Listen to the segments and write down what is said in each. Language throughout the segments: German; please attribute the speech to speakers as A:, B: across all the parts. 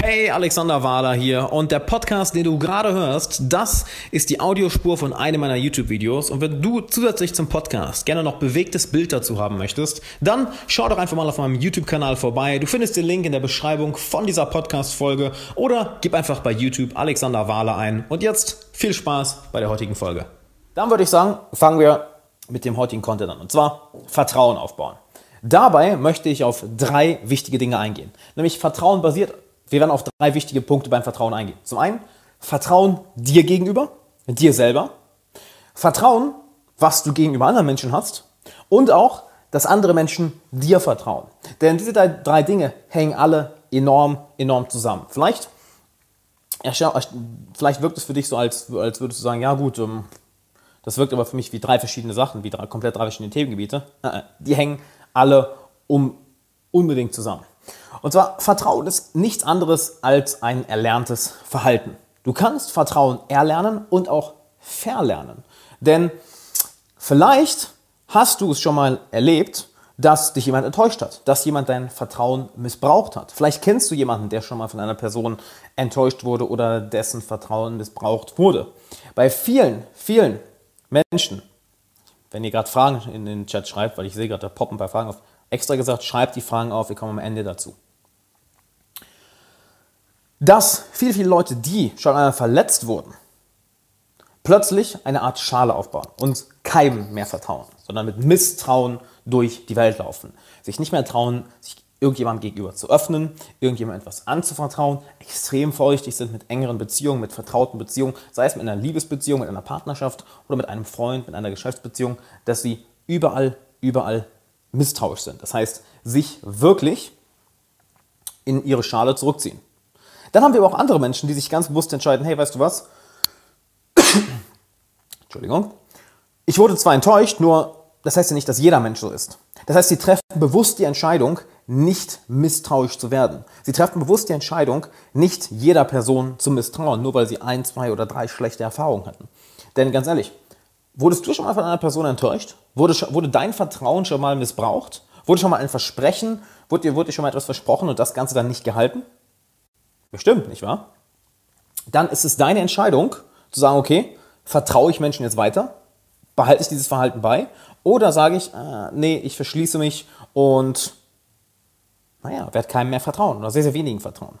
A: Hey, Alexander Wahler hier und der Podcast, den du gerade hörst, das ist die Audiospur von einem meiner YouTube-Videos und wenn du zusätzlich zum Podcast gerne noch bewegtes Bild dazu haben möchtest, dann schau doch einfach mal auf meinem YouTube-Kanal vorbei. Du findest den Link in der Beschreibung von dieser Podcast-Folge oder gib einfach bei YouTube Alexander Wahler ein und jetzt viel Spaß bei der heutigen Folge. Dann würde ich sagen, fangen wir mit dem heutigen Content an und zwar Vertrauen aufbauen. Dabei möchte ich auf drei wichtige Dinge eingehen. Nämlich Vertrauen basiert wir werden auf drei wichtige Punkte beim Vertrauen eingehen. Zum einen Vertrauen dir gegenüber, dir selber. Vertrauen, was du gegenüber anderen Menschen hast. Und auch, dass andere Menschen dir vertrauen. Denn diese drei Dinge hängen alle enorm, enorm zusammen. Vielleicht, vielleicht wirkt es für dich so, als, als würdest du sagen, ja gut, ähm, das wirkt aber für mich wie drei verschiedene Sachen, wie drei, komplett drei verschiedene Themengebiete. Äh, äh, die hängen alle um, unbedingt zusammen. Und zwar, Vertrauen ist nichts anderes als ein erlerntes Verhalten. Du kannst Vertrauen erlernen und auch verlernen. Denn vielleicht hast du es schon mal erlebt, dass dich jemand enttäuscht hat, dass jemand dein Vertrauen missbraucht hat. Vielleicht kennst du jemanden, der schon mal von einer Person enttäuscht wurde oder dessen Vertrauen missbraucht wurde. Bei vielen, vielen Menschen, wenn ihr gerade Fragen in den Chat schreibt, weil ich sehe gerade, da poppen bei Fragen auf, extra gesagt, schreibt die Fragen auf, wir kommen am Ende dazu dass viele, viele Leute, die schon einmal verletzt wurden, plötzlich eine Art Schale aufbauen und keinem mehr vertrauen, sondern mit Misstrauen durch die Welt laufen. Sich nicht mehr trauen, sich irgendjemandem gegenüber zu öffnen, irgendjemandem etwas anzuvertrauen, extrem vorsichtig sind mit engeren Beziehungen, mit vertrauten Beziehungen, sei es mit einer Liebesbeziehung, mit einer Partnerschaft oder mit einem Freund, mit einer Geschäftsbeziehung, dass sie überall, überall misstrauisch sind. Das heißt, sich wirklich in ihre Schale zurückziehen. Dann haben wir aber auch andere Menschen, die sich ganz bewusst entscheiden, hey, weißt du was? Entschuldigung. Ich wurde zwar enttäuscht, nur das heißt ja nicht, dass jeder Mensch so ist. Das heißt, sie treffen bewusst die Entscheidung, nicht misstrauisch zu werden. Sie treffen bewusst die Entscheidung, nicht jeder Person zu misstrauen, nur weil sie ein, zwei oder drei schlechte Erfahrungen hatten. Denn ganz ehrlich, wurdest du schon mal von einer Person enttäuscht? Wurde, wurde dein Vertrauen schon mal missbraucht? Wurde schon mal ein Versprechen, wurde dir, wurde dir schon mal etwas versprochen und das Ganze dann nicht gehalten? Bestimmt, nicht wahr? Dann ist es deine Entscheidung zu sagen, okay, vertraue ich Menschen jetzt weiter? Behalte ich dieses Verhalten bei? Oder sage ich, äh, nee, ich verschließe mich und, naja, werde keinem mehr vertrauen oder sehr, sehr wenigen vertrauen.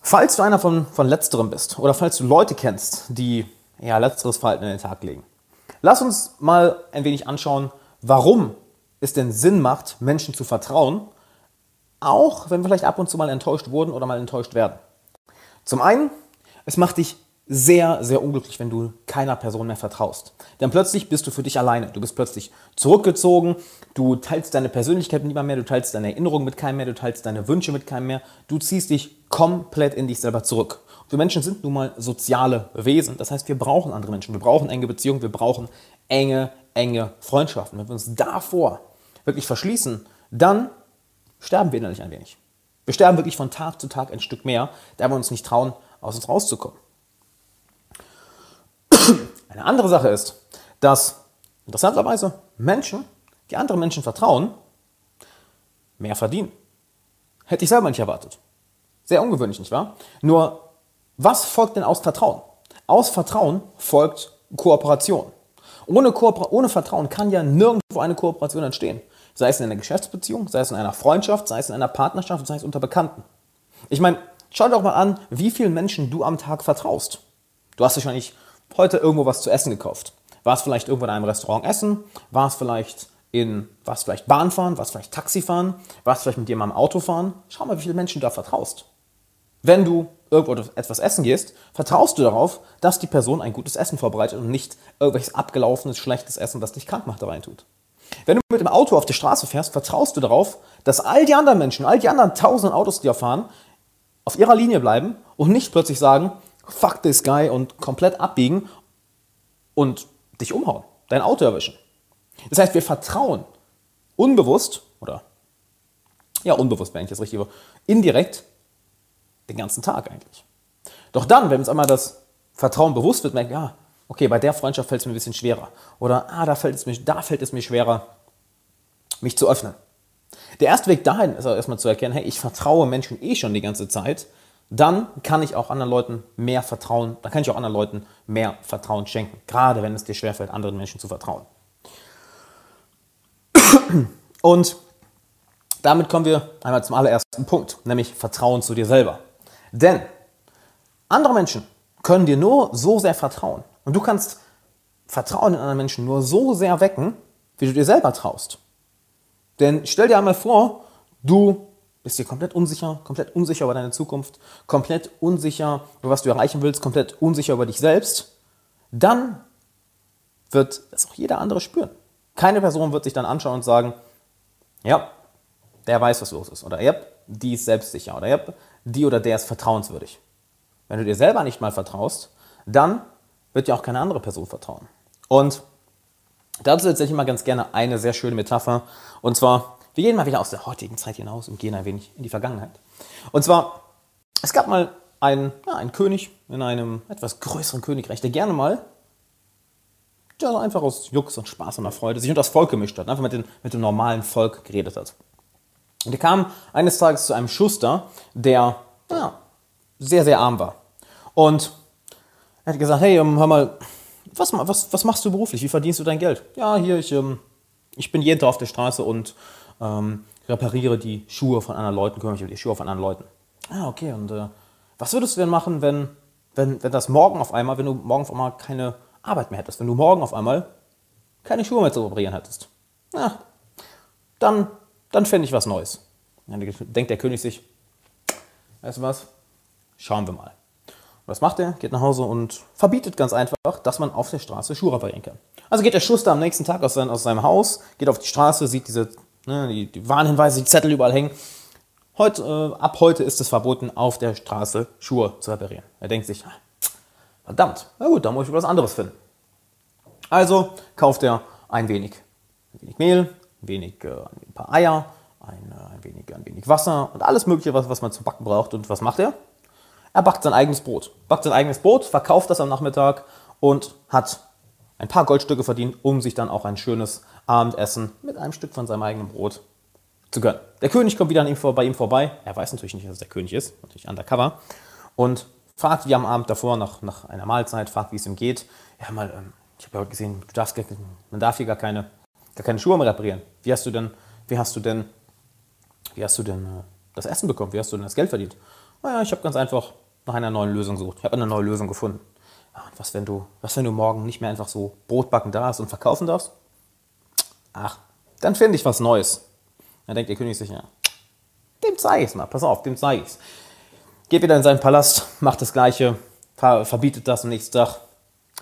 A: Falls du einer von, von Letzterem bist oder falls du Leute kennst, die ja, letzteres Verhalten in den Tag legen, lass uns mal ein wenig anschauen, warum es denn Sinn macht, Menschen zu vertrauen auch wenn wir vielleicht ab und zu mal enttäuscht wurden oder mal enttäuscht werden. Zum einen, es macht dich sehr, sehr unglücklich, wenn du keiner Person mehr vertraust. Denn plötzlich bist du für dich alleine. Du bist plötzlich zurückgezogen, du teilst deine Persönlichkeit mit niemandem mehr, du teilst deine Erinnerungen mit keinem mehr, du teilst deine Wünsche mit keinem mehr. Du ziehst dich komplett in dich selber zurück. Wir Menschen sind nun mal soziale Wesen. Das heißt, wir brauchen andere Menschen, wir brauchen enge Beziehungen, wir brauchen enge, enge Freundschaften. Wenn wir uns davor wirklich verschließen, dann sterben wir innerlich ein wenig. Wir sterben wirklich von Tag zu Tag ein Stück mehr, da wir uns nicht trauen, aus uns rauszukommen. Eine andere Sache ist, dass interessanterweise Menschen, die anderen Menschen vertrauen, mehr verdienen. Hätte ich selber nicht erwartet. Sehr ungewöhnlich, nicht wahr? Nur, was folgt denn aus Vertrauen? Aus Vertrauen folgt Kooperation. Ohne, Kooper ohne Vertrauen kann ja nirgendwo eine Kooperation entstehen. Sei es in einer Geschäftsbeziehung, sei es in einer Freundschaft, sei es in einer Partnerschaft, sei es unter Bekannten. Ich meine, schau doch mal an, wie vielen Menschen du am Tag vertraust. Du hast wahrscheinlich heute irgendwo was zu essen gekauft. Warst vielleicht irgendwo in einem Restaurant essen, warst vielleicht in, warst vielleicht Bahn fahren, warst vielleicht Taxi fahren, warst vielleicht mit jemandem Auto fahren. Schau mal, wie viele Menschen du da vertraust. Wenn du irgendwo etwas essen gehst, vertraust du darauf, dass die Person ein gutes Essen vorbereitet und nicht irgendwelches abgelaufenes, schlechtes Essen, das dich krank macht, da rein tut. Wenn du mit dem Auto auf die Straße fährst, vertraust du darauf, dass all die anderen Menschen, all die anderen tausenden Autos, die da fahren, auf ihrer Linie bleiben und nicht plötzlich sagen, fuck this guy und komplett abbiegen und dich umhauen, dein Auto erwischen. Das heißt, wir vertrauen unbewusst oder ja, unbewusst, wenn ich das richtig indirekt den ganzen Tag eigentlich. Doch dann, wenn uns einmal das Vertrauen bewusst wird, merken, ja, okay, bei der Freundschaft fällt es mir ein bisschen schwerer. Oder, ah, da fällt es mir, da fällt es mir schwerer, mich zu öffnen. Der erste Weg dahin ist aber erstmal zu erkennen, hey, ich vertraue Menschen eh schon die ganze Zeit. Dann kann ich auch anderen Leuten mehr vertrauen, dann kann ich auch anderen Leuten mehr Vertrauen schenken. Gerade wenn es dir schwerfällt, anderen Menschen zu vertrauen. Und damit kommen wir einmal zum allerersten Punkt, nämlich Vertrauen zu dir selber. Denn andere Menschen können dir nur so sehr vertrauen. Und du kannst Vertrauen in anderen Menschen nur so sehr wecken, wie du dir selber traust. Denn stell dir einmal vor, du bist dir komplett unsicher, komplett unsicher über deine Zukunft, komplett unsicher über was du erreichen willst, komplett unsicher über dich selbst. Dann wird das auch jeder andere spüren. Keine Person wird sich dann anschauen und sagen, ja, der weiß, was los ist. Oder ja, die ist selbstsicher. Oder ja, die oder der ist vertrauenswürdig. Wenn du dir selber nicht mal vertraust, dann wird dir auch keine andere Person vertrauen. Und dazu erzähle ich mal ganz gerne eine sehr schöne Metapher. Und zwar, wir gehen mal wieder aus der heutigen Zeit hinaus und gehen ein wenig in die Vergangenheit. Und zwar, es gab mal einen, ja, einen König in einem etwas größeren Königreich, der gerne mal der einfach aus Jux und Spaß und Freude sich unter das Volk gemischt hat, einfach mit, den, mit dem normalen Volk geredet hat. Und er kam eines Tages zu einem Schuster, der ja, sehr, sehr arm war. Und er hat gesagt, hey, ähm, hör mal, was, was, was machst du beruflich? Wie verdienst du dein Geld? Ja, hier, ich, ähm, ich bin jeden Tag auf der Straße und ähm, repariere die Schuhe von anderen Leuten, kümmere mich um die Schuhe von anderen Leuten. Ah, okay, und äh, was würdest du denn machen, wenn, wenn, wenn das morgen auf einmal, wenn du morgen auf einmal keine Arbeit mehr hättest, wenn du morgen auf einmal keine Schuhe mehr zu reparieren hättest? Ja, dann, dann fände ich was Neues. Dann denkt der König sich, weißt du was, schauen wir mal. Was macht er? Geht nach Hause und verbietet ganz einfach, dass man auf der Straße Schuhe reparieren kann. Also geht der Schuster am nächsten Tag aus, sein, aus seinem Haus, geht auf die Straße, sieht diese ne, die, die, Warnhinweise, die Zettel überall hängen. Heute, äh, ab heute ist es verboten, auf der Straße Schuhe zu reparieren. Er denkt sich, verdammt, na gut, dann muss ich was anderes finden. Also kauft er ein wenig, ein wenig Mehl, wenig, äh, ein paar Eier, ein, äh, ein, wenig, ein wenig Wasser und alles Mögliche, was, was man zu backen braucht. Und was macht er? Er backt sein eigenes Brot. Backt sein eigenes Brot, verkauft das am Nachmittag und hat ein paar Goldstücke verdient, um sich dann auch ein schönes Abendessen mit einem Stück von seinem eigenen Brot zu gönnen. Der König kommt wieder an ihm vor, bei ihm vorbei. Er weiß natürlich nicht, dass es der König ist, natürlich undercover. Und fragt, wie am Abend davor, nach, nach einer Mahlzeit, fragt, wie es ihm geht. Ja, mal, ähm, ich habe ja heute gesehen, darfst, man darf hier gar keine, gar keine Schuhe mehr reparieren. Wie hast du denn, wie hast du denn, wie hast du denn äh, das Essen bekommen? Wie hast du denn das Geld verdient? Naja, ich habe ganz einfach nach einer neuen Lösung gesucht. Ich habe eine neue Lösung gefunden. Ja, und was wenn, du, was, wenn du morgen nicht mehr einfach so Brot backen darfst und verkaufen darfst? Ach, dann finde ich was Neues. Dann denkt der König sich, ja, dem zeige ich es mal, pass auf, dem zeige ich es. Geht wieder in seinen Palast, macht das Gleiche, verbietet das am nächsten Tag,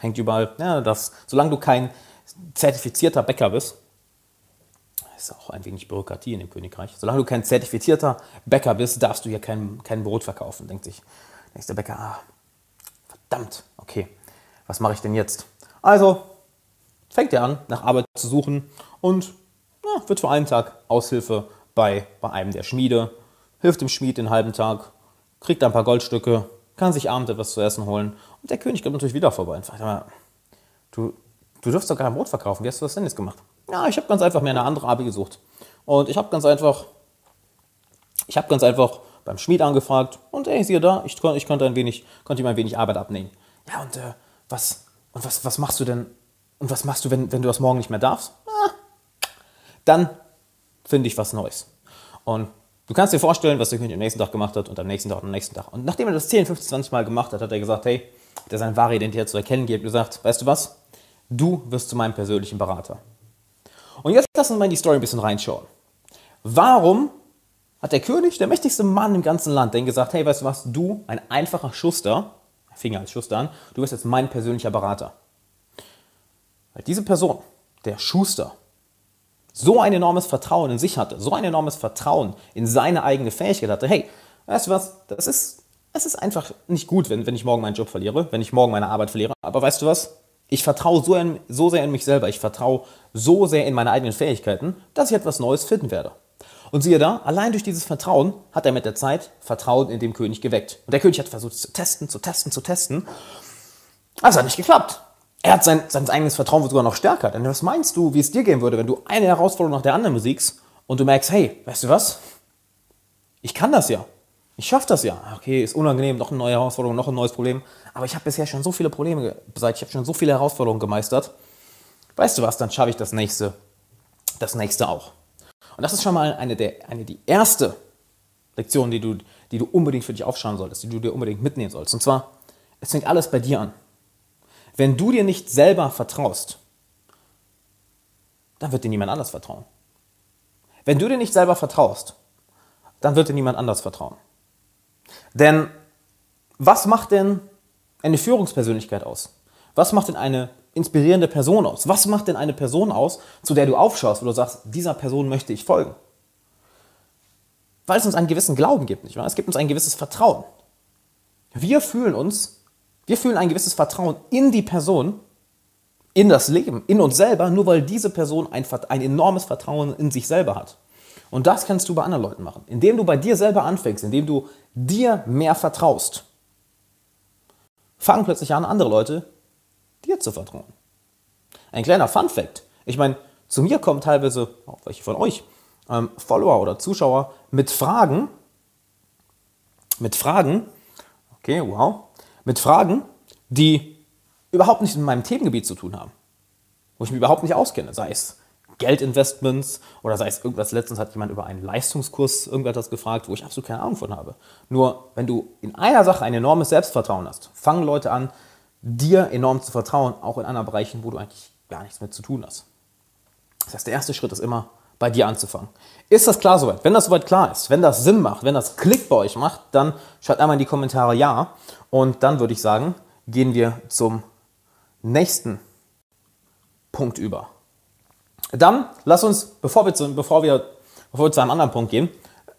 A: hängt überall, ja, das, solange du kein zertifizierter Bäcker bist, ist auch ein wenig Bürokratie in dem Königreich, solange du kein zertifizierter Bäcker bist, darfst du hier kein, kein Brot verkaufen, denkt sich Nächster Bäcker, ah, verdammt, okay, was mache ich denn jetzt? Also fängt er an, nach Arbeit zu suchen und ja, wird für einen Tag Aushilfe bei, bei einem der Schmiede, hilft dem Schmied den halben Tag, kriegt ein paar Goldstücke, kann sich abends etwas zu essen holen und der König kommt natürlich wieder vorbei und fragt du, du dürfst doch kein Brot verkaufen, wie hast du das denn jetzt gemacht? Ja, ich habe ganz einfach mir eine andere Arbeit gesucht und ich habe ganz einfach, ich habe ganz einfach beim Schmied angefragt und ey, siehe da, ich, ich konnte, ein wenig, konnte ihm ein wenig Arbeit abnehmen. Ja, und, äh, was, und was, was machst du denn, und was machst du, wenn, wenn du das morgen nicht mehr darfst? Ah, dann finde ich was Neues. Und du kannst dir vorstellen, was der König am nächsten Tag gemacht hat und am nächsten Tag und am nächsten Tag. Und nachdem er das 10, 15, 20 Mal gemacht hat, hat er gesagt, hey, der seine wahre Identität zu erkennen gibt, gesagt, weißt du was? Du wirst zu meinem persönlichen Berater. Und jetzt lass uns mal in die Story ein bisschen reinschauen. Warum hat der König, der mächtigste Mann im ganzen Land, den gesagt, hey, weißt du was, du, ein einfacher Schuster, Finger als Schuster an, du bist jetzt mein persönlicher Berater. Weil diese Person, der Schuster, so ein enormes Vertrauen in sich hatte, so ein enormes Vertrauen in seine eigene Fähigkeit hatte, hey, weißt du was, das ist, es ist einfach nicht gut, wenn, wenn ich morgen meinen Job verliere, wenn ich morgen meine Arbeit verliere, aber weißt du was, ich vertraue so, so sehr in mich selber, ich vertraue so sehr in meine eigenen Fähigkeiten, dass ich etwas Neues finden werde. Und siehe da, allein durch dieses Vertrauen hat er mit der Zeit Vertrauen in den König geweckt. Und der König hat versucht zu testen, zu testen, zu testen. Also hat nicht geklappt. Er hat sein, sein eigenes Vertrauen sogar noch stärker. Denn was meinst du, wie es dir gehen würde, wenn du eine Herausforderung nach der anderen besiegst und du merkst, hey, weißt du was? Ich kann das ja. Ich schaffe das ja. Okay, ist unangenehm, noch eine neue Herausforderung, noch ein neues Problem. Aber ich habe bisher schon so viele Probleme beseitigt, ich habe schon so viele Herausforderungen gemeistert. Weißt du was, dann schaffe ich das nächste, das nächste auch. Und das ist schon mal eine, der, eine die erste Lektion, die du, die du unbedingt für dich aufschauen solltest, die du dir unbedingt mitnehmen sollst. Und zwar, es fängt alles bei dir an. Wenn du dir nicht selber vertraust, dann wird dir niemand anders vertrauen. Wenn du dir nicht selber vertraust, dann wird dir niemand anders vertrauen. Denn was macht denn eine Führungspersönlichkeit aus? Was macht denn eine inspirierende Person aus? Was macht denn eine Person aus, zu der du aufschaust, wo du sagst, dieser Person möchte ich folgen? Weil es uns einen gewissen Glauben gibt, nicht wahr? Es gibt uns ein gewisses Vertrauen. Wir fühlen uns, wir fühlen ein gewisses Vertrauen in die Person, in das Leben, in uns selber, nur weil diese Person ein, ein enormes Vertrauen in sich selber hat. Und das kannst du bei anderen Leuten machen. Indem du bei dir selber anfängst, indem du dir mehr vertraust, fangen plötzlich an, andere Leute dir zu vertrauen. Ein kleiner Fun Fact. Ich meine, zu mir kommen teilweise, auch welche von euch, ähm, Follower oder Zuschauer mit Fragen, mit Fragen, okay, wow, mit Fragen, die überhaupt nichts mit meinem Themengebiet zu tun haben, wo ich mich überhaupt nicht auskenne, sei es Geldinvestments oder sei es irgendwas, letztens hat jemand über einen Leistungskurs irgendetwas gefragt, wo ich absolut keine Ahnung von habe. Nur wenn du in einer Sache ein enormes Selbstvertrauen hast, fangen Leute an, dir enorm zu vertrauen, auch in anderen Bereichen, wo du eigentlich gar nichts mit zu tun hast. Das heißt, der erste Schritt ist immer, bei dir anzufangen. Ist das klar soweit? Wenn das soweit klar ist, wenn das Sinn macht, wenn das Klick bei euch macht, dann schreibt einmal in die Kommentare Ja. Und dann würde ich sagen, gehen wir zum nächsten Punkt über. Dann lass uns, bevor wir zu, bevor wir, bevor wir zu einem anderen Punkt gehen,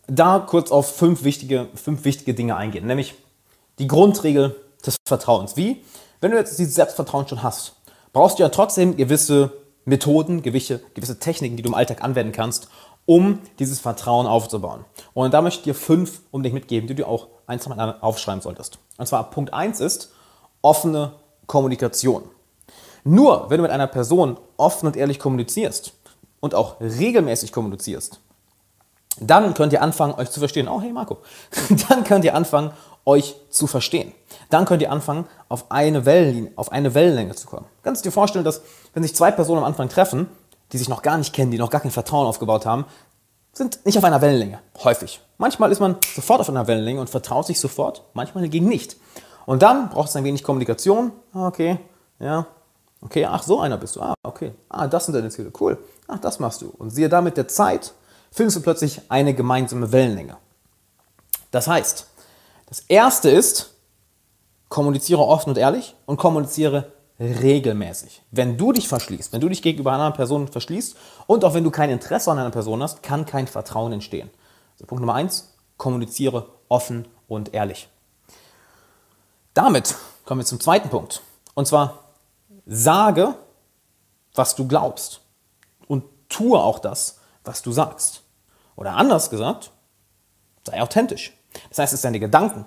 A: da kurz auf fünf wichtige, fünf wichtige Dinge eingehen. Nämlich die Grundregel des Vertrauens. Wie? Wenn du jetzt dieses Selbstvertrauen schon hast, brauchst du ja trotzdem gewisse Methoden, gewisse, gewisse Techniken, die du im Alltag anwenden kannst, um dieses Vertrauen aufzubauen. Und da möchte ich dir fünf unbedingt mitgeben, die du auch eins mal aufschreiben solltest. Und zwar Punkt eins ist offene Kommunikation. Nur wenn du mit einer Person offen und ehrlich kommunizierst und auch regelmäßig kommunizierst, dann könnt ihr anfangen, euch zu verstehen. Oh, hey Marco. Dann könnt ihr anfangen, euch zu verstehen. Dann könnt ihr anfangen, auf eine, Wellenlinie, auf eine Wellenlänge zu kommen. Kannst du dir vorstellen, dass wenn sich zwei Personen am Anfang treffen, die sich noch gar nicht kennen, die noch gar kein Vertrauen aufgebaut haben, sind nicht auf einer Wellenlänge. Häufig. Manchmal ist man sofort auf einer Wellenlänge und vertraut sich sofort, manchmal hingegen nicht. Und dann braucht es ein wenig Kommunikation. Ah, okay, ja, okay, ach, so einer bist du. Ah, okay, ah, das sind deine Ziele. Cool, ach, das machst du. Und siehe da, mit der Zeit findest du plötzlich eine gemeinsame Wellenlänge. Das heißt, das erste ist, kommuniziere offen und ehrlich und kommuniziere regelmäßig. Wenn du dich verschließt, wenn du dich gegenüber einer Person verschließt und auch wenn du kein Interesse an einer Person hast, kann kein Vertrauen entstehen. Also Punkt Nummer eins, kommuniziere offen und ehrlich. Damit kommen wir zum zweiten Punkt. Und zwar, sage, was du glaubst. Und tue auch das, was du sagst. Oder anders gesagt, sei authentisch. Das heißt, es deine Gedanken,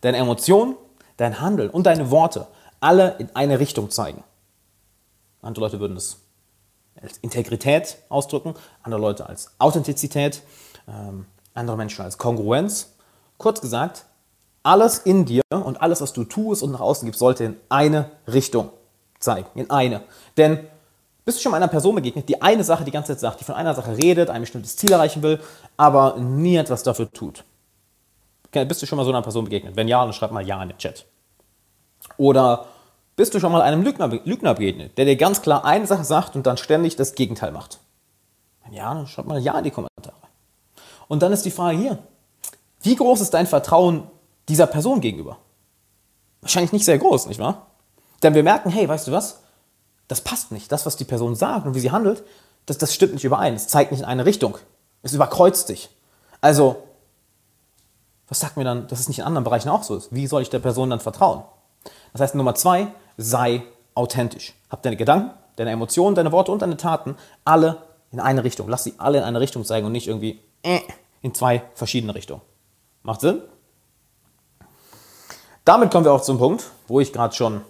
A: deine Emotionen, dein Handeln und deine Worte alle in eine Richtung zeigen. Andere Leute würden es als Integrität ausdrücken, andere Leute als Authentizität, ähm, andere Menschen als Kongruenz. Kurz gesagt, alles in dir und alles, was du tust und nach außen gibst, sollte in eine Richtung zeigen. In eine. Denn bist du schon mal einer Person begegnet, die eine Sache die ganze Zeit sagt, die von einer Sache redet, ein bestimmtes Ziel erreichen will, aber nie etwas dafür tut? Bist du schon mal so einer Person begegnet? Wenn ja, dann schreib mal Ja in den Chat. Oder bist du schon mal einem Lügner, Lügner begegnet, der dir ganz klar eine Sache sagt und dann ständig das Gegenteil macht? Wenn ja, dann schreib mal Ja in die Kommentare. Und dann ist die Frage hier, wie groß ist dein Vertrauen dieser Person gegenüber? Wahrscheinlich nicht sehr groß, nicht wahr? Denn wir merken, hey, weißt du was? Das passt nicht. Das, was die Person sagt und wie sie handelt, das, das stimmt nicht überein. Es zeigt nicht in eine Richtung. Es überkreuzt dich. Also, was sagt mir dann, dass es nicht in anderen Bereichen auch so ist? Wie soll ich der Person dann vertrauen? Das heißt, Nummer zwei, sei authentisch. Hab deine Gedanken, deine Emotionen, deine Worte und deine Taten alle in eine Richtung. Lass sie alle in eine Richtung zeigen und nicht irgendwie äh, in zwei verschiedene Richtungen. Macht Sinn? Damit kommen wir auch zum Punkt, wo ich gerade schon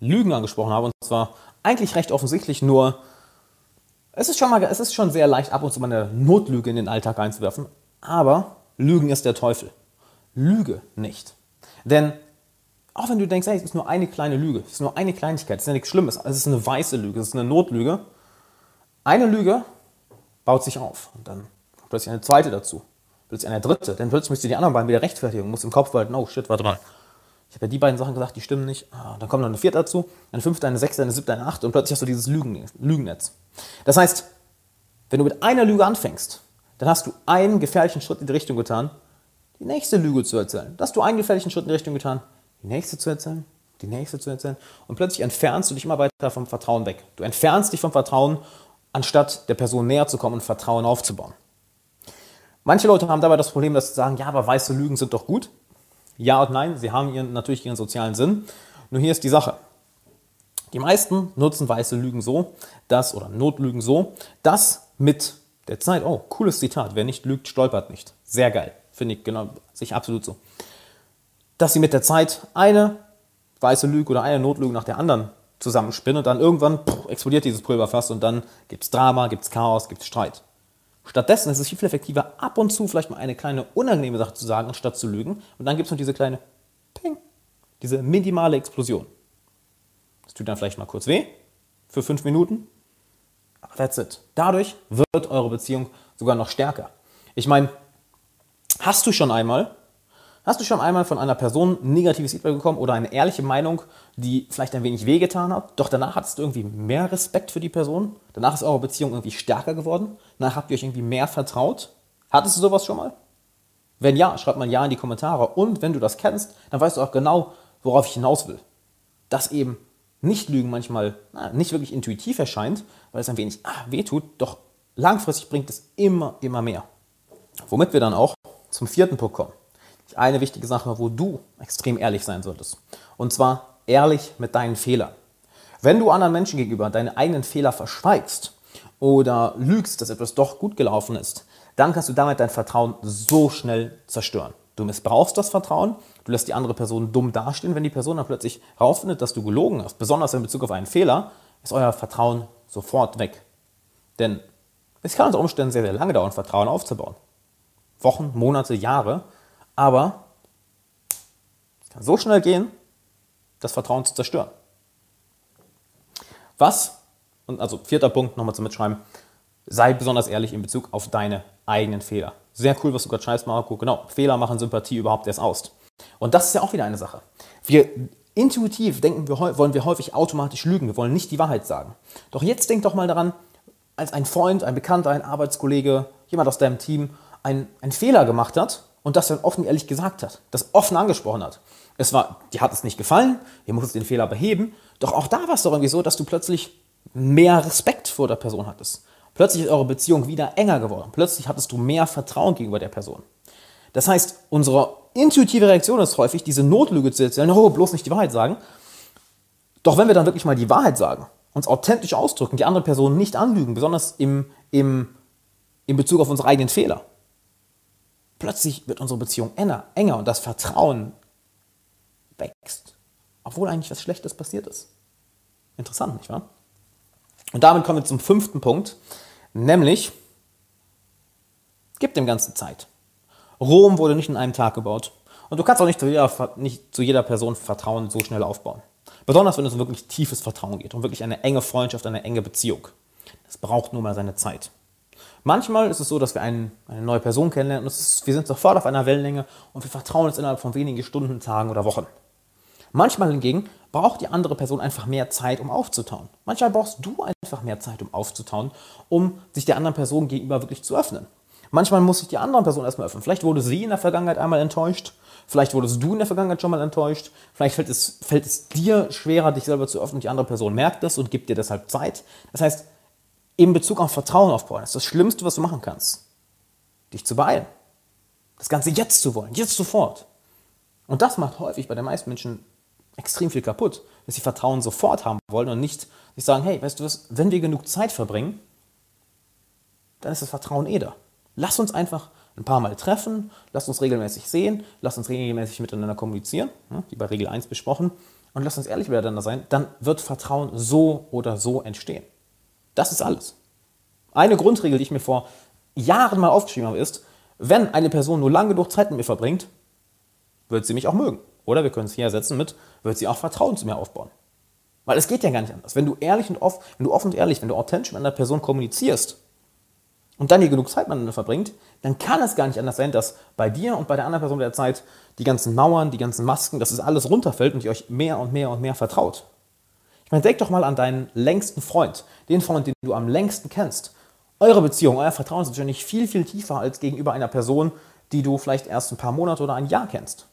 A: Lügen angesprochen habe. Und zwar eigentlich recht offensichtlich, nur Es ist, schon mal, es ist schon sehr leicht, ab und zu mal eine Notlüge in den Alltag einzuwerfen, aber Lügen ist der Teufel. Lüge nicht. Denn auch wenn du denkst, hey, es ist nur eine kleine Lüge, es ist nur eine Kleinigkeit, es ist ja nichts Schlimmes, es ist eine weiße Lüge, es ist eine Notlüge. Eine Lüge baut sich auf und dann kommt plötzlich eine zweite dazu, plötzlich eine dritte, dann plötzlich müsst ihr die anderen beiden wieder rechtfertigen, musst im Kopf behalten, oh shit, warte mal, ich habe ja die beiden Sachen gesagt, die stimmen nicht. Ah, dann kommt noch eine vierte dazu, eine fünfte, eine sechste, eine siebte, eine achte und plötzlich hast du dieses Lügen, Lügennetz. Das heißt, wenn du mit einer Lüge anfängst, dann hast du einen gefährlichen Schritt in die Richtung getan, die nächste Lüge zu erzählen. Dann hast du einen gefährlichen Schritt in die Richtung getan, die nächste zu erzählen, die nächste zu erzählen. Und plötzlich entfernst du dich immer weiter vom Vertrauen weg. Du entfernst dich vom Vertrauen, anstatt der Person näher zu kommen und Vertrauen aufzubauen. Manche Leute haben dabei das Problem, dass sie sagen, ja, aber weiße Lügen sind doch gut. Ja und nein, sie haben ihren, natürlich ihren sozialen Sinn. Nur hier ist die Sache. Die meisten nutzen weiße Lügen so, dass, oder Notlügen so, dass mit der Zeit, oh, cooles Zitat, wer nicht lügt, stolpert nicht. Sehr geil, finde ich genau, sich absolut so. Dass sie mit der Zeit eine weiße Lüge oder eine Notlüge nach der anderen zusammenspinnen und dann irgendwann pff, explodiert dieses Pulverfass und dann gibt es Drama, gibt es Chaos, gibt es Streit. Stattdessen ist es viel effektiver, ab und zu vielleicht mal eine kleine unangenehme Sache zu sagen, anstatt zu lügen. Und dann gibt es noch diese kleine Ping, diese minimale Explosion. Das tut dann vielleicht mal kurz weh, für fünf Minuten. Aber that's it. Dadurch wird eure Beziehung sogar noch stärker. Ich meine, hast du schon einmal Hast du schon einmal von einer Person negatives Feedback bekommen oder eine ehrliche Meinung, die vielleicht ein wenig wehgetan hat, doch danach hattest du irgendwie mehr Respekt für die Person? Danach ist eure Beziehung irgendwie stärker geworden? Danach habt ihr euch irgendwie mehr vertraut? Hattest du sowas schon mal? Wenn ja, schreib mal Ja in die Kommentare. Und wenn du das kennst, dann weißt du auch genau, worauf ich hinaus will. Dass eben Nicht-Lügen manchmal na, nicht wirklich intuitiv erscheint, weil es ein wenig ah, wehtut, doch langfristig bringt es immer, immer mehr. Womit wir dann auch zum vierten Punkt kommen eine wichtige Sache, wo du extrem ehrlich sein solltest. Und zwar ehrlich mit deinen Fehlern. Wenn du anderen Menschen gegenüber deine eigenen Fehler verschweigst oder lügst, dass etwas doch gut gelaufen ist, dann kannst du damit dein Vertrauen so schnell zerstören. Du missbrauchst das Vertrauen, du lässt die andere Person dumm dastehen. Wenn die Person dann plötzlich herausfindet, dass du gelogen hast, besonders in Bezug auf einen Fehler, ist euer Vertrauen sofort weg. Denn es kann unter Umständen sehr, sehr lange dauern, Vertrauen aufzubauen. Wochen, Monate, Jahre. Aber es kann so schnell gehen, das Vertrauen zu zerstören. Was, und also vierter Punkt nochmal zum Mitschreiben, sei besonders ehrlich in Bezug auf deine eigenen Fehler. Sehr cool, was du gerade schreibst, Marco. Genau, Fehler machen Sympathie überhaupt erst aus. Und das ist ja auch wieder eine Sache. Wir intuitiv denken wir, wollen wir häufig automatisch lügen. Wir wollen nicht die Wahrheit sagen. Doch jetzt denk doch mal daran, als ein Freund, ein Bekannter, ein Arbeitskollege, jemand aus deinem Team einen, einen Fehler gemacht hat und das dann offen ehrlich gesagt hat, das offen angesprochen hat. Es war, dir hat es nicht gefallen, ihr musstet den Fehler beheben, doch auch da war es doch irgendwie so, dass du plötzlich mehr Respekt vor der Person hattest. Plötzlich ist eure Beziehung wieder enger geworden. Plötzlich hattest du mehr Vertrauen gegenüber der Person. Das heißt, unsere intuitive Reaktion ist häufig, diese Notlüge zu erzählen, oh, bloß nicht die Wahrheit sagen. Doch wenn wir dann wirklich mal die Wahrheit sagen, uns authentisch ausdrücken, die andere Person nicht anlügen, besonders im, im, in Bezug auf unsere eigenen Fehler, Plötzlich wird unsere Beziehung enger, enger und das Vertrauen wächst, obwohl eigentlich was Schlechtes passiert ist. Interessant, nicht wahr? Und damit kommen wir zum fünften Punkt, nämlich gib dem Ganzen Zeit. Rom wurde nicht in einem Tag gebaut und du kannst auch nicht zu jeder, nicht zu jeder Person Vertrauen so schnell aufbauen. Besonders wenn es um wirklich tiefes Vertrauen geht, um wirklich eine enge Freundschaft, eine enge Beziehung. Das braucht nur mal seine Zeit. Manchmal ist es so, dass wir einen, eine neue Person kennenlernen und ist, wir sind sofort auf einer Wellenlänge und wir vertrauen uns innerhalb von wenigen Stunden, Tagen oder Wochen. Manchmal hingegen braucht die andere Person einfach mehr Zeit, um aufzutauen. Manchmal brauchst du einfach mehr Zeit, um aufzutauen, um sich der anderen Person gegenüber wirklich zu öffnen. Manchmal muss sich die andere Person erstmal öffnen. Vielleicht wurde sie in der Vergangenheit einmal enttäuscht. Vielleicht wurdest du in der Vergangenheit schon mal enttäuscht. Vielleicht fällt es, fällt es dir schwerer, dich selber zu öffnen. Die andere Person merkt das und gibt dir deshalb Zeit. Das heißt, in Bezug auf Vertrauen aufbauen. Das ist das Schlimmste, was du machen kannst. Dich zu beeilen. Das Ganze jetzt zu wollen, jetzt sofort. Und das macht häufig bei den meisten Menschen extrem viel kaputt, dass sie Vertrauen sofort haben wollen und nicht sich sagen, hey, weißt du was, wenn wir genug Zeit verbringen, dann ist das Vertrauen eh da. Lass uns einfach ein paar Mal treffen, lass uns regelmäßig sehen, lass uns regelmäßig miteinander kommunizieren, wie bei Regel 1 besprochen, und lass uns ehrlich miteinander sein, dann wird Vertrauen so oder so entstehen. Das ist alles. Eine Grundregel, die ich mir vor Jahren mal aufgeschrieben habe, ist, wenn eine Person nur lang genug Zeit mit mir verbringt, wird sie mich auch mögen. Oder wir können es hier ersetzen mit, wird sie auch Vertrauen zu mir aufbauen. Weil es geht ja gar nicht anders. Wenn du ehrlich und offen, wenn du offen und ehrlich, wenn du authentisch mit einer Person kommunizierst und dann hier genug Zeit miteinander verbringt, dann kann es gar nicht anders sein, dass bei dir und bei der anderen Person der Zeit die ganzen Mauern, die ganzen Masken, dass es alles runterfällt und ihr euch mehr und mehr und mehr vertraut. Meine, denk doch mal an deinen längsten Freund, den Freund, den du am längsten kennst. Eure Beziehung, euer Vertrauen ist wahrscheinlich viel, viel tiefer als gegenüber einer Person, die du vielleicht erst ein paar Monate oder ein Jahr kennst.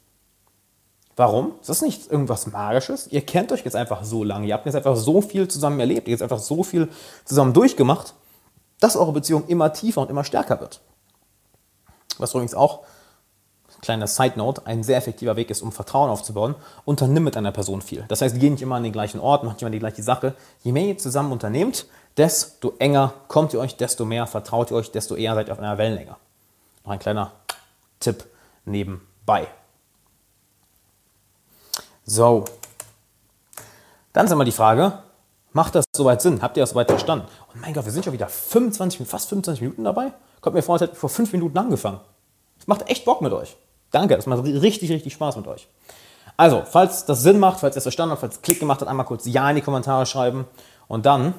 A: Warum? Das ist nicht irgendwas Magisches. Ihr kennt euch jetzt einfach so lange. Ihr habt jetzt einfach so viel zusammen erlebt. Ihr habt jetzt einfach so viel zusammen durchgemacht, dass eure Beziehung immer tiefer und immer stärker wird. Was übrigens auch, kleiner Side Note, ein sehr effektiver Weg ist, um Vertrauen aufzubauen. Unternimm mit einer Person viel. Das heißt, geh nicht immer an den gleichen Ort, macht nicht immer die gleiche Sache. Je mehr ihr zusammen unternehmt, desto enger kommt ihr euch, desto mehr vertraut ihr euch, desto eher seid ihr auf einer Wellenlänge. Noch ein kleiner Tipp nebenbei. So. Dann ist immer die Frage, macht das soweit Sinn? Habt ihr das soweit verstanden? Und mein Gott, wir sind schon wieder 25, fast 25 Minuten dabei. Kommt mir vor, als hätten wir vor fünf Minuten angefangen. Es macht echt Bock mit euch. Danke, es macht richtig, richtig Spaß mit euch. Also, falls das Sinn macht, falls ihr es verstanden habt, falls es Klick gemacht hat, einmal kurz Ja in die Kommentare schreiben. Und dann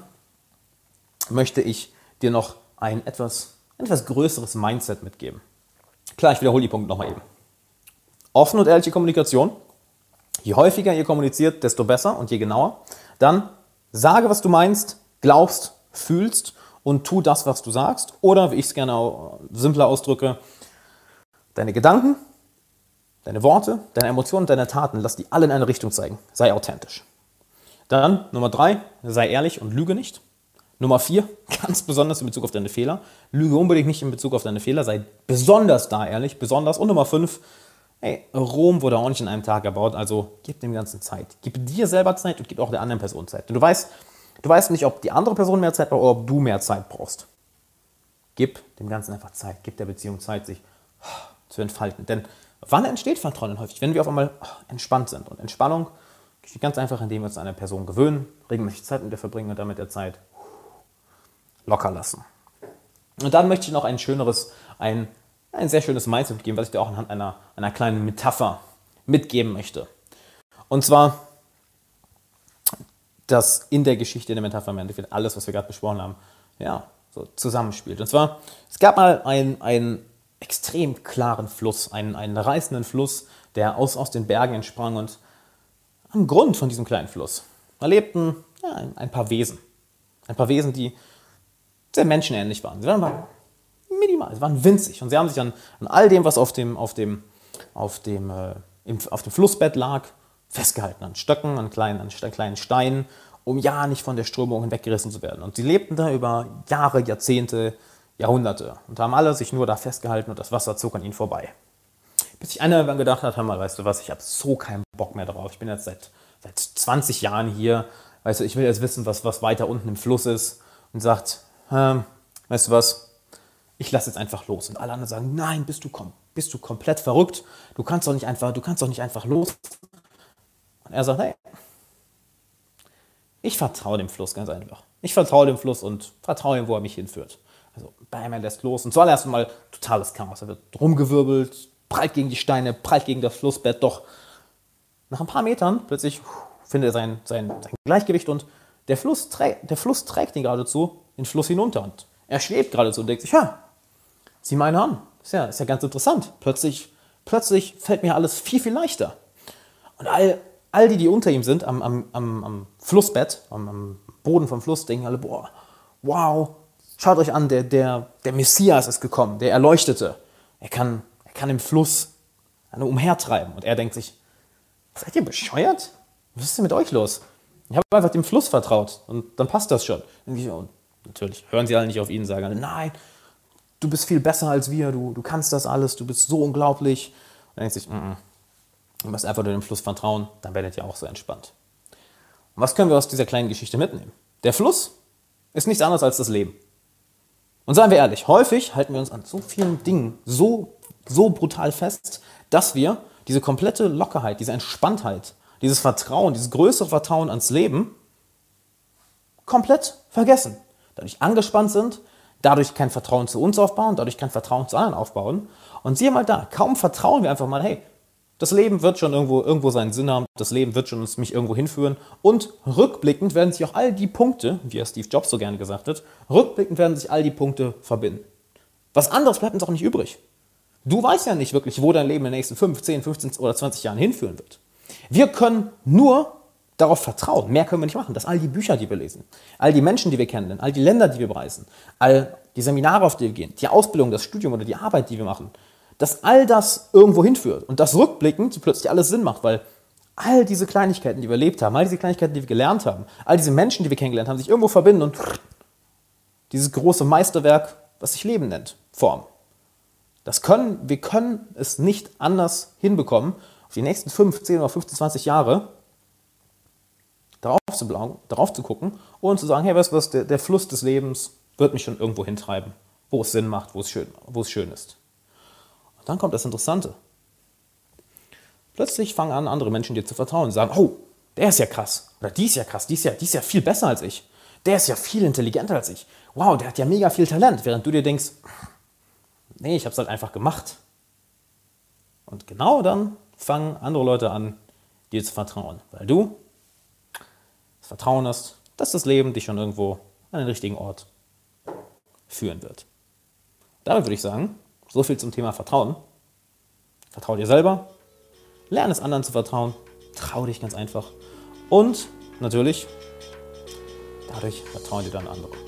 A: möchte ich dir noch ein etwas, etwas größeres Mindset mitgeben. Klar, ich wiederhole die Punkte nochmal eben. Offene und ehrliche Kommunikation. Je häufiger ihr kommuniziert, desto besser und je genauer. Dann sage, was du meinst, glaubst, fühlst und tu das, was du sagst. Oder, wie ich es gerne simpler ausdrücke, deine Gedanken, deine Worte, deine Emotionen, deine Taten, lass die alle in eine Richtung zeigen. Sei authentisch. Dann Nummer drei, sei ehrlich und lüge nicht. Nummer vier, ganz besonders in Bezug auf deine Fehler. Lüge unbedingt nicht in Bezug auf deine Fehler, sei besonders da ehrlich, besonders. Und Nummer fünf, hey, Rom wurde auch nicht in einem Tag erbaut, also gib dem Ganzen Zeit. Gib dir selber Zeit und gib auch der anderen Person Zeit. Denn du weißt, du weißt nicht, ob die andere Person mehr Zeit braucht oder ob du mehr Zeit brauchst. Gib dem Ganzen einfach Zeit, gib der Beziehung Zeit, sich zu entfalten. Denn wann entsteht Vertrauen häufig? Wenn wir auf einmal entspannt sind. Und Entspannung geschieht ganz einfach, indem wir uns an eine Person gewöhnen, regelmäßig Zeit mit ihr verbringen und damit der Zeit locker lassen. Und dann möchte ich noch ein schöneres, ein, ein sehr schönes Mindset mitgeben, was ich dir auch anhand einer, einer kleinen Metapher mitgeben möchte. Und zwar, dass in der Geschichte, der Metapher im Endeffekt alles, was wir gerade besprochen haben, ja, so zusammenspielt. Und zwar, es gab mal einen, einen extrem klaren Fluss, einen, einen reißenden Fluss, der aus, aus den Bergen entsprang und am Grund von diesem kleinen Fluss, da lebten ja, ein, ein paar Wesen. Ein paar Wesen, die sehr menschenähnlich waren. Sie waren minimal, sie waren winzig und sie haben sich an, an all dem, was auf dem, auf dem, auf dem, äh, im, auf dem Flussbett lag, festgehalten, an Stöcken, an kleinen, an kleinen Steinen, um ja nicht von der Strömung hinweggerissen zu werden. Und sie lebten da über Jahre, Jahrzehnte, Jahrhunderte und haben alle sich nur da festgehalten und das Wasser zog an ihnen vorbei. Bis sich einer dann gedacht hat, hör mal, weißt du was, ich habe so keinen Bock mehr drauf. Ich bin jetzt seit, seit 20 Jahren hier, weißt du, ich will jetzt wissen, was, was weiter unten im Fluss ist und sagt, ähm, weißt du was, ich lasse jetzt einfach los. Und alle anderen sagen, nein, bist du, bist du komplett verrückt, du kannst doch nicht einfach, du kannst doch nicht einfach los. Und er sagt, hey, ich vertraue dem Fluss ganz einfach. Ich vertraue dem Fluss und vertraue ihm, wo er mich hinführt. Also, bam, er lässt los. Und zuallererst mal totales Chaos. Er wird rumgewirbelte, prallt gegen die Steine, prallt gegen das Flussbett. Doch nach ein paar Metern plötzlich findet er sein, sein, sein Gleichgewicht und der Fluss, der Fluss trägt ihn geradezu den Fluss hinunter. Und er schwebt geradezu und denkt sich, ja, sieh meine an. Ist ja, ist ja ganz interessant. Plötzlich, plötzlich fällt mir alles viel, viel leichter. Und all, all die, die unter ihm sind, am, am, am, am Flussbett, am, am, Boden vom Fluss, denken alle, boah, wow, schaut euch an, der, der, der Messias ist gekommen, der Erleuchtete. Er kann, er kann im Fluss umhertreiben. Und er denkt sich, seid ihr bescheuert? Was ist denn mit euch los? Ich habe einfach dem Fluss vertraut und dann passt das schon. Und natürlich hören sie alle nicht auf ihn, sagen alle, nein, du bist viel besser als wir, du, du kannst das alles, du bist so unglaublich. Und dann denkt sich, mm -mm. du musst einfach nur dem Fluss vertrauen, dann werdet ihr auch so entspannt. Und was können wir aus dieser kleinen Geschichte mitnehmen? Der Fluss ist nichts anderes als das Leben. Und seien wir ehrlich, häufig halten wir uns an so vielen Dingen so, so brutal fest, dass wir diese komplette Lockerheit, diese Entspanntheit, dieses Vertrauen, dieses größere Vertrauen ans Leben komplett vergessen. Dadurch angespannt sind, dadurch kein Vertrauen zu uns aufbauen, dadurch kein Vertrauen zu anderen aufbauen. Und siehe mal da, kaum vertrauen wir einfach mal, hey, das Leben wird schon irgendwo, irgendwo seinen Sinn haben, das Leben wird schon mich irgendwo hinführen. Und rückblickend werden sich auch all die Punkte, wie er Steve Jobs so gerne gesagt hat, rückblickend werden sich all die Punkte verbinden. Was anderes bleibt uns auch nicht übrig. Du weißt ja nicht wirklich, wo dein Leben in den nächsten 5, 10, 15 oder 20 Jahren hinführen wird. Wir können nur darauf vertrauen, mehr können wir nicht machen, dass all die Bücher, die wir lesen, all die Menschen, die wir kennen, all die Länder, die wir bereisen, all die Seminare, auf die wir gehen, die Ausbildung, das Studium oder die Arbeit, die wir machen, dass all das irgendwo hinführt und das rückblickend plötzlich alles Sinn macht, weil all diese Kleinigkeiten, die wir erlebt haben, all diese Kleinigkeiten, die wir gelernt haben, all diese Menschen, die wir kennengelernt haben, sich irgendwo verbinden und dieses große Meisterwerk, was sich Leben nennt, formen. Das können, wir können es nicht anders hinbekommen, auf die nächsten 5, 10 oder 15, 20 Jahre darauf zu, darauf zu gucken und zu sagen, hey, weißt du was, der, der Fluss des Lebens wird mich schon irgendwo hintreiben, wo es Sinn macht, wo es schön, wo es schön ist. Dann kommt das Interessante. Plötzlich fangen an, andere Menschen dir zu vertrauen und sagen, oh, der ist ja krass. Oder die ist ja krass, die ist ja, die ist ja viel besser als ich. Der ist ja viel intelligenter als ich. Wow, der hat ja mega viel Talent. Während du dir denkst, nee, ich habe es halt einfach gemacht. Und genau dann fangen andere Leute an, dir zu vertrauen. Weil du das Vertrauen hast, dass das Leben dich schon irgendwo an den richtigen Ort führen wird. Damit würde ich sagen, so viel zum Thema Vertrauen. Vertrau dir selber, lerne es anderen zu vertrauen, trau dich ganz einfach und natürlich, dadurch vertrauen dir dann andere.